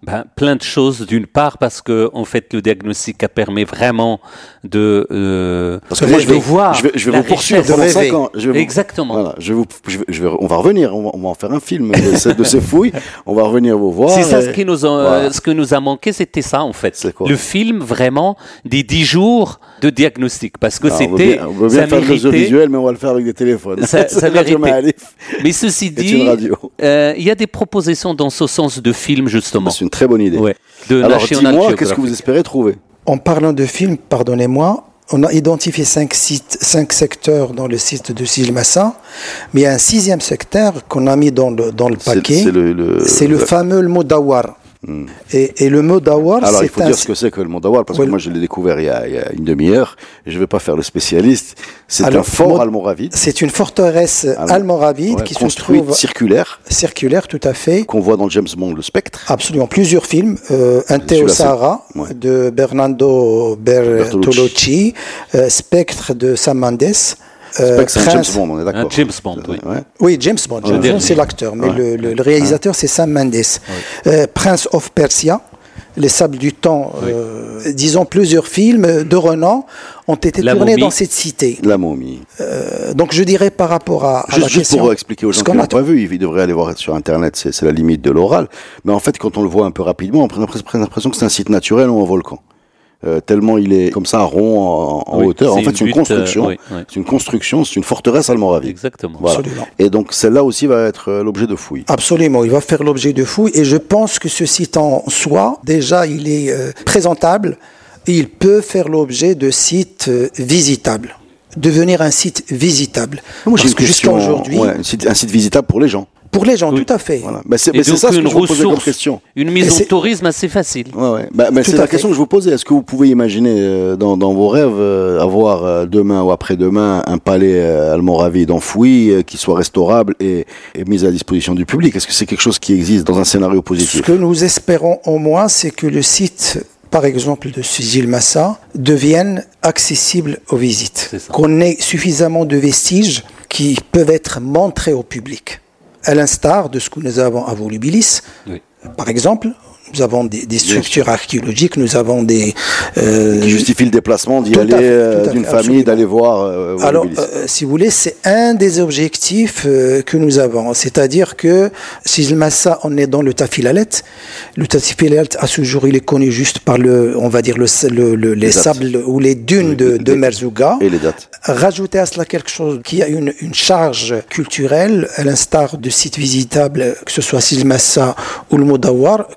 Ben, plein de choses, d'une part parce que en fait le diagnostic a permis vraiment de, euh, Parce que moi, je vais, voir je vais, je vais la vous poursuivre pendant de rêver. 5 ans. Je vais vous- Exactement. Voilà, je vous, je vais- je vais- on va revenir, on va, on va en faire un film de, de ces fouilles. On va revenir vous voir. C'est ça ce qui nous a, Voilà. ce que nous a manqué, c'était ça en fait. Quoi Le film vraiment des dix jours de diagnostic parce que on veut c'était bien, on veut bien ça faire de méritait- l'audiovisuel, mais on va le faire avec des téléphones. Ça- ça Mais ceci dit, euh, il y a des propositions dans ce sens de film justement. C'est une très bonne idée. Ouais. De Alors, dis-moi, qu'est-ce que vous espérez trouver? En parlant de films, pardonnez-moi, on a identifié cinq sites, cinq secteurs dans le site de Silmassa, mais il y a un sixième secteur qu'on a mis dans le, dans le C'est- paquet. C'est le, le- C'est le fameux le Modawar. Hmm. Et, et le mot Dawar, Alors, il faut un... dire ce que c'est que le Mondawar, parce Ouais. que moi, je l'ai découvert il y a, il y a une demi-heure, je vais pas faire le spécialiste. C'est un fort almoravide, C'est une forteresse almoravide ouais, qui se trouve circulaire, circulaire, tout à fait. qu'on voit dans James Bond, le spectre. Absolument, plusieurs films. Euh, Un Celui-là, c'est- Sahara ouais. de Bernardo Bertolucci, euh, Spectre de Sam Mendes. Euh, c'est un James Prince- Bond, on est d'accord. Un James Bond, oui. Oui, James Bond. James. Bond, c'est l'acteur, mais Ouais. le, le- le réalisateur, c'est Sam Mendes. Euh, Prince of Persia, Les Sables du Temps, euh, disons plusieurs films de renom ont été La tournés momie. dans cette cité. La momie. Euh, donc je dirais par rapport à, à la Juste, juste question, pour expliquer aux gens qui n'ont pas vu, ils devraient aller voir sur Internet, c'est c'est la limite de l'oral. Mais en fait, quand on le voit un peu rapidement, on a presque l'impression que c'est un site naturel ou un volcan. Euh, tellement il est comme ça rond en, en Oui, hauteur. En c'est fait, une c'est une euh, construction. oui, oui. C'est une construction, c'est une forteresse almoravide. Exactement. Voilà. Absolument. Et donc celle-là aussi va être euh, l'objet de fouilles. Absolument, il va faire l'objet de fouilles et je pense que ce site en soi, déjà, il est euh, présentable et il peut faire l'objet de sites euh, visitables, devenir un site visitable. Moi, Parce que jusqu'à aujourd'hui, ouais, un, site, un site visitable pour les gens. Pour les gens, Oui. tout à fait. Voilà. Bah, c'est Et mais c'est donc ça ce que une je vous posais comme question. une mise en tourisme assez facile. Ouais, ouais. Bah, bah, c'est la fait. question que je vous posais. Est-ce que vous pouvez imaginer euh, dans, dans vos rêves euh, avoir euh, demain ou après-demain un palais euh, almoravide enfoui euh, qui soit restaurable et, et mis à disposition du public? Est-ce que c'est quelque chose qui existe dans un scénario Ce positif que nous espérons au moins, c'est que le site, par exemple, de Suzil Massa, devienne accessible aux visites. C'est ça. Qu'on ait suffisamment de vestiges qui peuvent être montrés au public. À l'instar de ce que nous avons à Volubilis, Oui. par exemple. Nous avons des, des structures archéologiques, nous avons des... euh, Qui justifie le déplacement d'y aller euh, d'une famille, d'aller voir euh, Alors, euh, si vous voulez, c'est un des objectifs que nous avons. C'est-à-dire que si Massa, on est dans le Tafilalet. Le Tafilalet, à ce jour, il est connu juste par le, on va dire, le, le- le- les sables ou les dunes de, de les- Merzouga. Et les dates. Rajouter à cela quelque chose qui a une, une charge culturelle, à l'instar de sites visitables, que ce soit Silmassa ou le Modawar,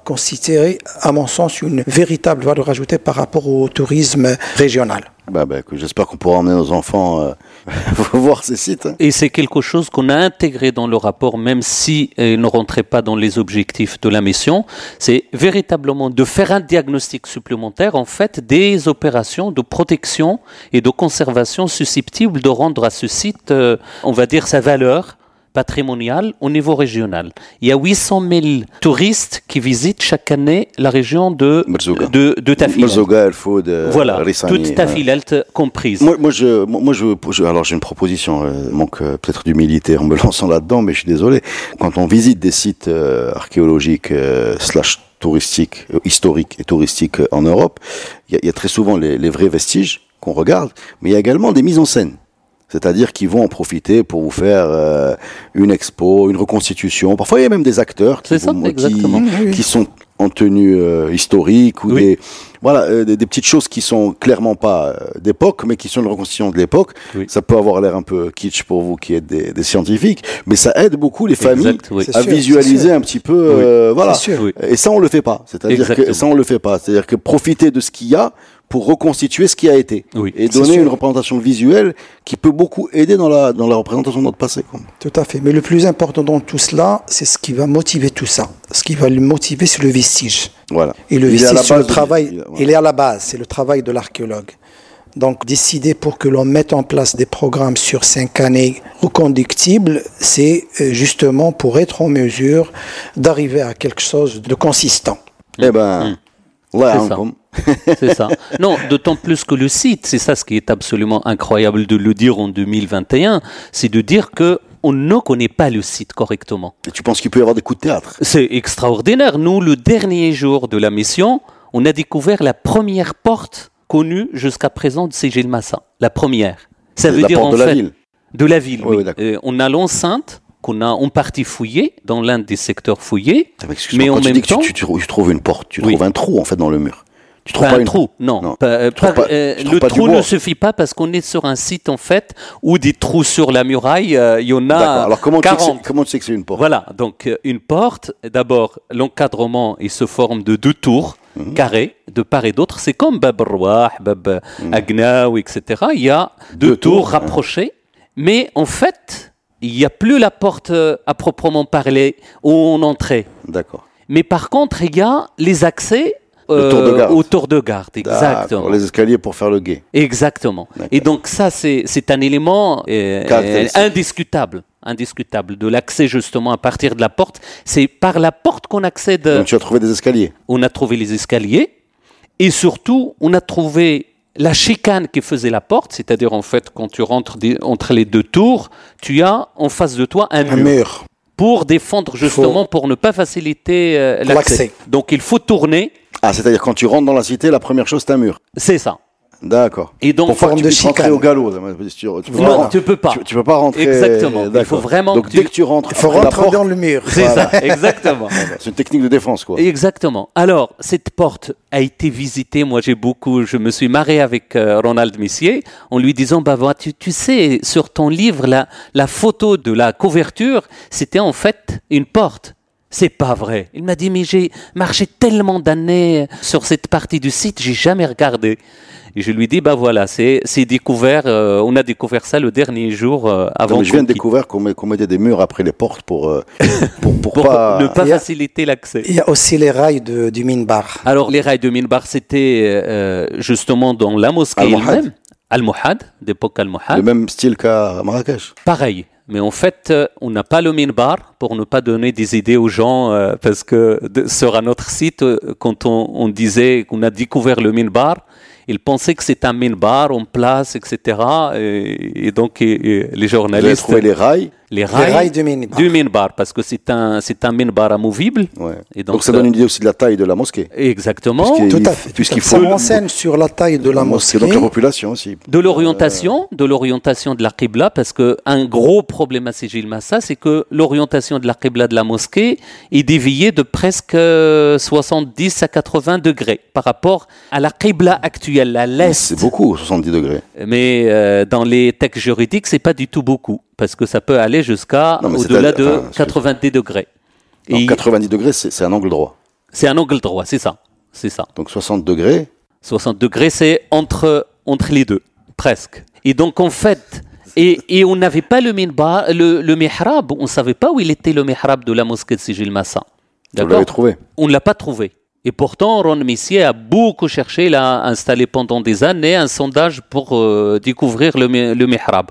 constituerait, à mon sens, une véritable valeur ajoutée par rapport au tourisme régional. Bah, bah, J'espère qu'on pourra emmener nos enfants euh, voir ces sites. hein. Et c'est quelque chose qu'on a intégré dans le rapport, même si euh, il ne rentrait pas dans les objectifs de la mission. C'est véritablement de faire un diagnostic supplémentaire, en fait, des opérations de protection et de conservation susceptibles de rendre à ce site, euh, on va dire, sa valeur patrimoniale au niveau régional. Il y a 800 000 touristes qui visitent chaque année la région de, Merzouga. de, de Tafilalt. Merzouga, El Foud, euh, Voilà, Rissani, toute ouais. Tafilalt comprise. Moi, moi, je, moi, moi, je, je- alors j'ai une proposition. euh, manque euh, peut-être d'humilité en me lançant là-dedans, mais je suis désolé. Quand on visite des sites euh, archéologiques euh, slash touristiques, historiques et touristiques en Europe, il y, a- il y a très souvent les, les vrais vestiges qu'on regarde, mais il y a également des mises en scène. C'est-à-dire qu'ils vont en profiter pour vous faire euh, une expo, une reconstitution. Parfois, il y a même des acteurs qui, ça, vous- qui- qui sont en tenue euh, historique ou Oui. des voilà euh, des, des petites choses qui sont clairement pas euh, d'époque mais qui sont une reconstitution de l'époque Oui. ça peut avoir l'air un peu kitsch pour vous qui êtes des, des scientifiques mais ça aide beaucoup les familles Exact, oui. C'est à sûr, visualiser un petit peu euh, voilà C'est sûr. Oui. et ça on le fait pas c'est-à-dire que ça on le fait pas c'est-à-dire que profiter de ce qu'il y a pour reconstituer ce qui a été Oui. et donner sûr. une représentation visuelle qui peut beaucoup aider dans la dans la représentation de notre passé quoi. Tout à fait. Mais le plus important dans tout cela, c'est ce qui va motiver tout ça. Ce qui va le motiver, c'est le vestige. voilà Et le Il est à vestige, la c'est le travail. il- voilà. Il est à la base. C'est le travail de l'archéologue. Donc, décider pour que l'on mette en place des programmes sur cinq années reconductibles, c'est euh, justement pour être en mesure d'arriver à quelque chose de consistant. eh ben ouais, C'est ça. comme- C'est ça. Non, d'autant plus que le site, c'est ça ce qui est absolument incroyable de le dire en 2021, c'est de dire que on ne connaît pas le site correctement. et tu penses qu'il peut y avoir des coups de théâtre? C'est extraordinaire. Nous, le dernier jour de la mission, on a découvert la première porte connue jusqu'à présent de Ségil Massa. La première. Ça veut la dire porte en de la ville de la ville. Oui, oui. Euh, on a l'enceinte qu'on a en partie fouillée dans l'un des secteurs fouillés. Ah, mais en même temps- tu, tu, tu trouves une porte, tu Oui. trouves un trou en fait dans le mur. Tu trouves Pas pas un une trou, non. Non. Pas- euh, pas- euh, le trou ne suffit pas parce qu'on est sur un site en fait où des trous sur la muraille, euh, il y en a Alors comment tu, sais que 40. c'est- comment tu sais que c'est une porte Voilà, donc euh, une porte, d'abord l'encadrement il se forme de deux tours Mhm. carrés de part et d'autre, c'est comme Bab Rouah, Bab Agnaou, etc. Il y a deux, Mhm. Deux tours, tours, ouais. rapprochés, mais en fait, il n'y a plus la porte euh, à proprement parler où on entrait. D'accord. Mais par contre, il y a les accès Le tour de euh, garde. au tour de garde. Exactement. Les escaliers pour faire le guet. Exactement. Et donc ça, c'est un élément euh, indiscutable, indiscutable de l'accès justement à partir de la porte. C'est par la porte qu'on accède. Donc tu as trouvé des escaliers. On a trouvé les escaliers et surtout on a trouvé la chicane qui faisait la porte, c'est-à-dire en fait quand tu rentres des- entre les deux tours, tu as en face de toi un, Un mur mur. pour défendre justement pour ne pas faciliter euh. L'accès. Donc il faut tourner, Ah, c'est-à-dire quand tu rentres dans la cité, la première chose c'est un mur. c'est ça. D'accord. Et donc Pour forme tu de rentrer au galop. Tu, tu peux Voilà. pas- tu peux pas. Tu, tu peux pas rentrer. Exactement. Il faut vraiment Donc que tu- dès que tu rentres, Il faut rentrer porte, dans le mur. C'est ça, exactement. C'est une technique de défense quoi. Exactement. Alors, cette porte a été visitée. Moi, j'ai beaucoup, je me suis marré avec euh, Ronald Messier en lui disant, bah, voilà, tu, tu sais, sur ton livre, la, la photo de la couverture, c'était en fait une porte. C'est pas vrai. Il m'a dit, mais j'ai marché tellement d'années sur cette partie du site, j'ai jamais regardé. Et je lui dis, bah voilà, c'est c'est découvert, euh, on a découvert ça le dernier jour euh, avant Non, mais je viens qu'on de découvrir qu'on met- qu'on mettait des murs après les portes pour euh, pour, pour pour pas. ne pas a- faciliter l'accès. Il y a aussi les rails de- du minbar. Alors, les rails de Minbar, c'était euh, justement dans la mosquée elle-même. Al-Muhad, d'époque Le Al-Muhad. même style qu'à Marrakech. Pareil. Mais en fait, euh, on n'a pas le minbar pour ne pas donner des idées aux gens, euh, parce que sur un autre site, euh, quand on, on disait qu'on a découvert le minbar, ils pensaient que c'est un minbar en place, etc. Et, et donc, et- et les Vous avez journalistes, trouvé les rails. Les Les rails, rails du minbar. du minbar, parce que c'est un, c'est un minbar amovible. Ouais. Et donc, donc, ça euh, donne une idée aussi de la taille de la mosquée. Exactement. Puisqu'il- Tout à fait. Puisqu'il Ça faut. renseigne sur la taille de la mosquée. Donc la population aussi. De l'orientation, de l'orientation de la Qibla, parce que un gros problème à Sijil Massa, c'est que l'orientation de la Qibla de la mosquée est déviée de presque euh, 70 à 80 degrés par rapport à la Qibla actuelle, à l'est. C'est beaucoup, 70 degrés. Mais euh, dans les textes juridiques, c'est pas du tout beaucoup, parce que ça peut aller jusqu'à Non, au-delà de enfin, c'est- 90 degrés. Et 90 degrés, c'est un angle droit. c'est un angle droit, c'est ça, c'est ça. Donc 60 degrés. 60 degrés, c'est entre, entre les deux, presque. Et donc, en fait, et, et on n'avait pas le, minbar, le, le mihrab, on ne savait pas où il était le mihrab de la mosquée de Sijil Massa. Vous l'avez trouvé. On ne l'a pas trouvé. Et pourtant, Ron Missier a beaucoup cherché, il a installé pendant des années un sondage pour euh, découvrir le, le mihrab.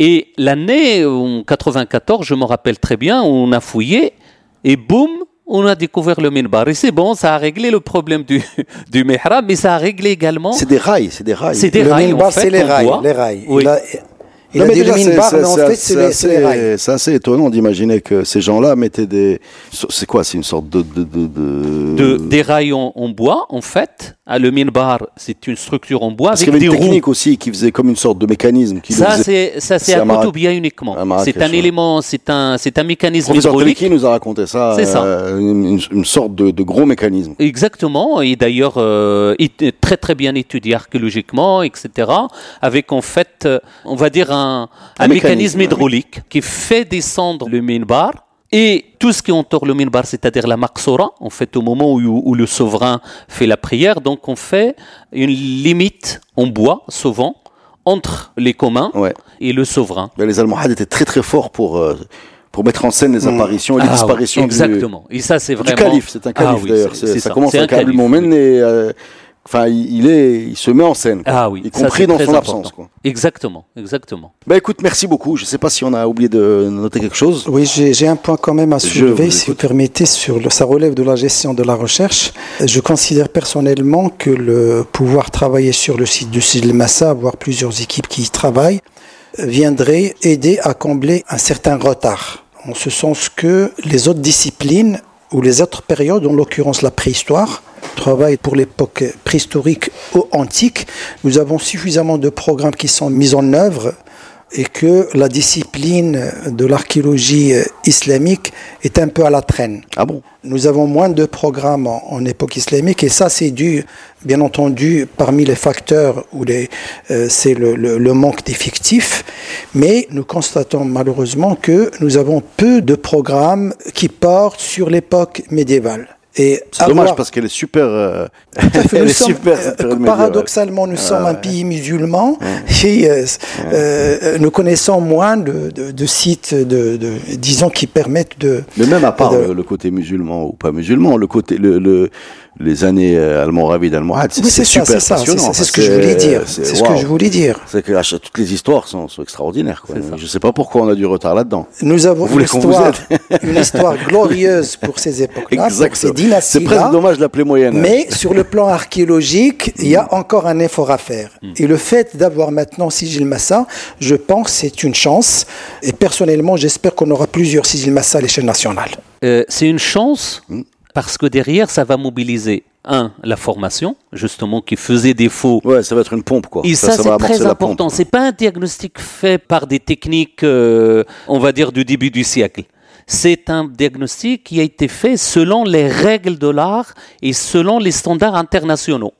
Et l'année en 94, je me rappelle très bien, on a fouillé et boum, on a découvert le minbar. Et c'est bon, ça a réglé le problème du, du mihrab, mais ça a réglé également. C'est des rails, c'est des rails. C'est des le rails, en minbar, fait, c'est les en rails. Les rails. Oui. Il a, il Non, a mais déjà, mais en fait, c'est les, c'est les rails. assez- c'est assez étonnant d'imaginer que ces gens-là mettaient des. C'est quoi C'est une sorte de. de, de, de- de, des rails en, en bois, en fait. Ah, Le minbar, c'est une structure en bois Parce avec qu'il y avait des une roues. technique aussi qui faisait comme une sorte de mécanisme. Qui Ça, faisait- c'est ça, c'est c'est à Koutoubia uniquement. C'est un élément, c'est un, c'est un mécanisme professeur hydraulique. Teleki nous a raconté ça. C'est ça. euh, une, une sorte de, de gros mécanisme. Exactement, et d'ailleurs euh, est très très bien étudié archéologiquement, etc. Avec en fait, euh, on va dire un, un Un mécanisme, mécanisme, hydraulique qui fait descendre le minbar et tout ce qui entoure le minbar, c'est-à-dire la maqsoura, en fait au moment où, où le souverain fait la prière, donc on fait une limite en bois, souvent, entre les communs Ouais. et le souverain. Mais les Almohades étaient très très forts pour, euh, pour mettre en scène les apparitions et les Ah oui, disparitions du- exactement. Et ça, c'est du, vraiment. calife. C'est un Ah calife oui, d'ailleurs. Ça ça. commence avec Abdul calife, Momen et. euh, Enfin, il, il est, il se met en scène, quoi. Ah oui, y ça, compris c'est dans très son important. absence. Quoi. Exactement, exactement. Bah écoute, merci beaucoup. Je ne sais pas si on a oublié de noter quelque chose. Oui, j'ai j'ai un point quand même à soulever, vous si vous permettez, sur le, ça relève de la gestion de la recherche. Je considère personnellement que le pouvoir travailler sur le site du Sud Massa, avoir plusieurs équipes qui y travaillent, viendrait aider à combler un certain retard. En ce sens que les autres disciplines ou les autres périodes, en l'occurrence la préhistoire, travail pour l'époque préhistorique ou antique, nous avons suffisamment de programmes qui sont mis en œuvre et que la discipline de l'archéologie islamique est un peu à la traîne. Ah bon? Nous avons moins de programmes en, en époque islamique et ça c'est dû, bien entendu, parmi les facteurs où les, euh, c'est le, le- le manque d'effectifs, mais nous constatons malheureusement que nous avons peu de programmes qui portent sur l'époque médiévale. Et C'est dommage parce qu'elle est super. euh, fait. elle est sommes, super. euh, médiévale. paradoxalement, nous sommes un pays musulman et euh, euh, nous connaissons moins de, de- de sites, de, de- disons, qui permettent de. Mais même à part le, le côté musulman ou pas musulman, le côté, le, le- les années euh, Almoravid, Almohad, c'est Oui, super c'est ça, passionnant. c'est ce que je voulais dire. C'est ce que je voulais dire. C'est que chaque- toutes les histoires sont, sont extraordinaires. Quoi. Je sais pas pourquoi on a du retard là-dedans. Nous avons Vous une voulez qu'on vous histoire, aide une histoire glorieuse pour ces époques-là, pour ces C'est presque dommage de l'appeler moyenne. Mais sur le plan archéologique, il y a encore un effort à faire. Et le fait d'avoir maintenant Sigil Massa, je pense, c'est une chance. Et personnellement, j'espère qu'on aura plusieurs Sigil Massa à l'échelle nationale. Euh, c'est une chance Mm. Parce que derrière, ça va mobiliser, un, la formation, justement, qui faisait défaut. Ouais, ça va être une pompe, quoi. Et ça, c'est très important. C'est pas un diagnostic fait par des techniques, euh, on va dire, du début du siècle. C'est un diagnostic qui a été fait selon les règles de l'art et selon les standards internationaux.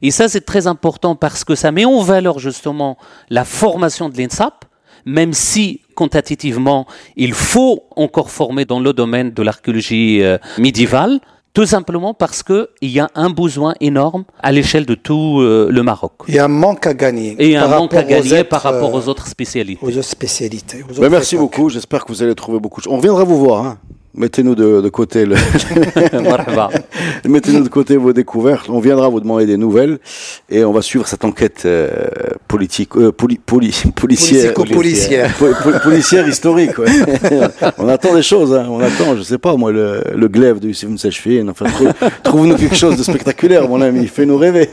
Et ça, c'est très important parce que ça met en valeur justement la formation de l'INSAP, même si quantitativement, il faut encore former dans le domaine de l'archéologie euh, médiévale, tout simplement parce qu'il y a un besoin énorme à l'échelle de tout euh, le Maroc. Il y a un manque à gagner. Et un par manque à rapport aux gagner autres, par rapport euh, aux autres spécialités. aux autres spécialités. aux Ben, merci époques. beaucoup. J'espère que vous allez trouver beaucoup de choses. On viendra vous voir. Hein. Mettez-nous de, de côté le... Mettez-nous de côté vos découvertes. On viendra vous demander des nouvelles et on va suivre cette enquête euh, politique, euh, poli- poli- policière, policière historique. ouais. on attend des choses. Hein. On attend, je sais pas moi, le, le glaive de Youssef Msachfin. Enfin, trou- trouve-nous quelque chose de spectaculaire, mon ami. Fais-nous rêver.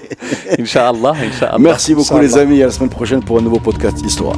Inch'Allah, Inch'Allah. Merci beaucoup, les amis. À la semaine prochaine pour un nouveau podcast Histoire.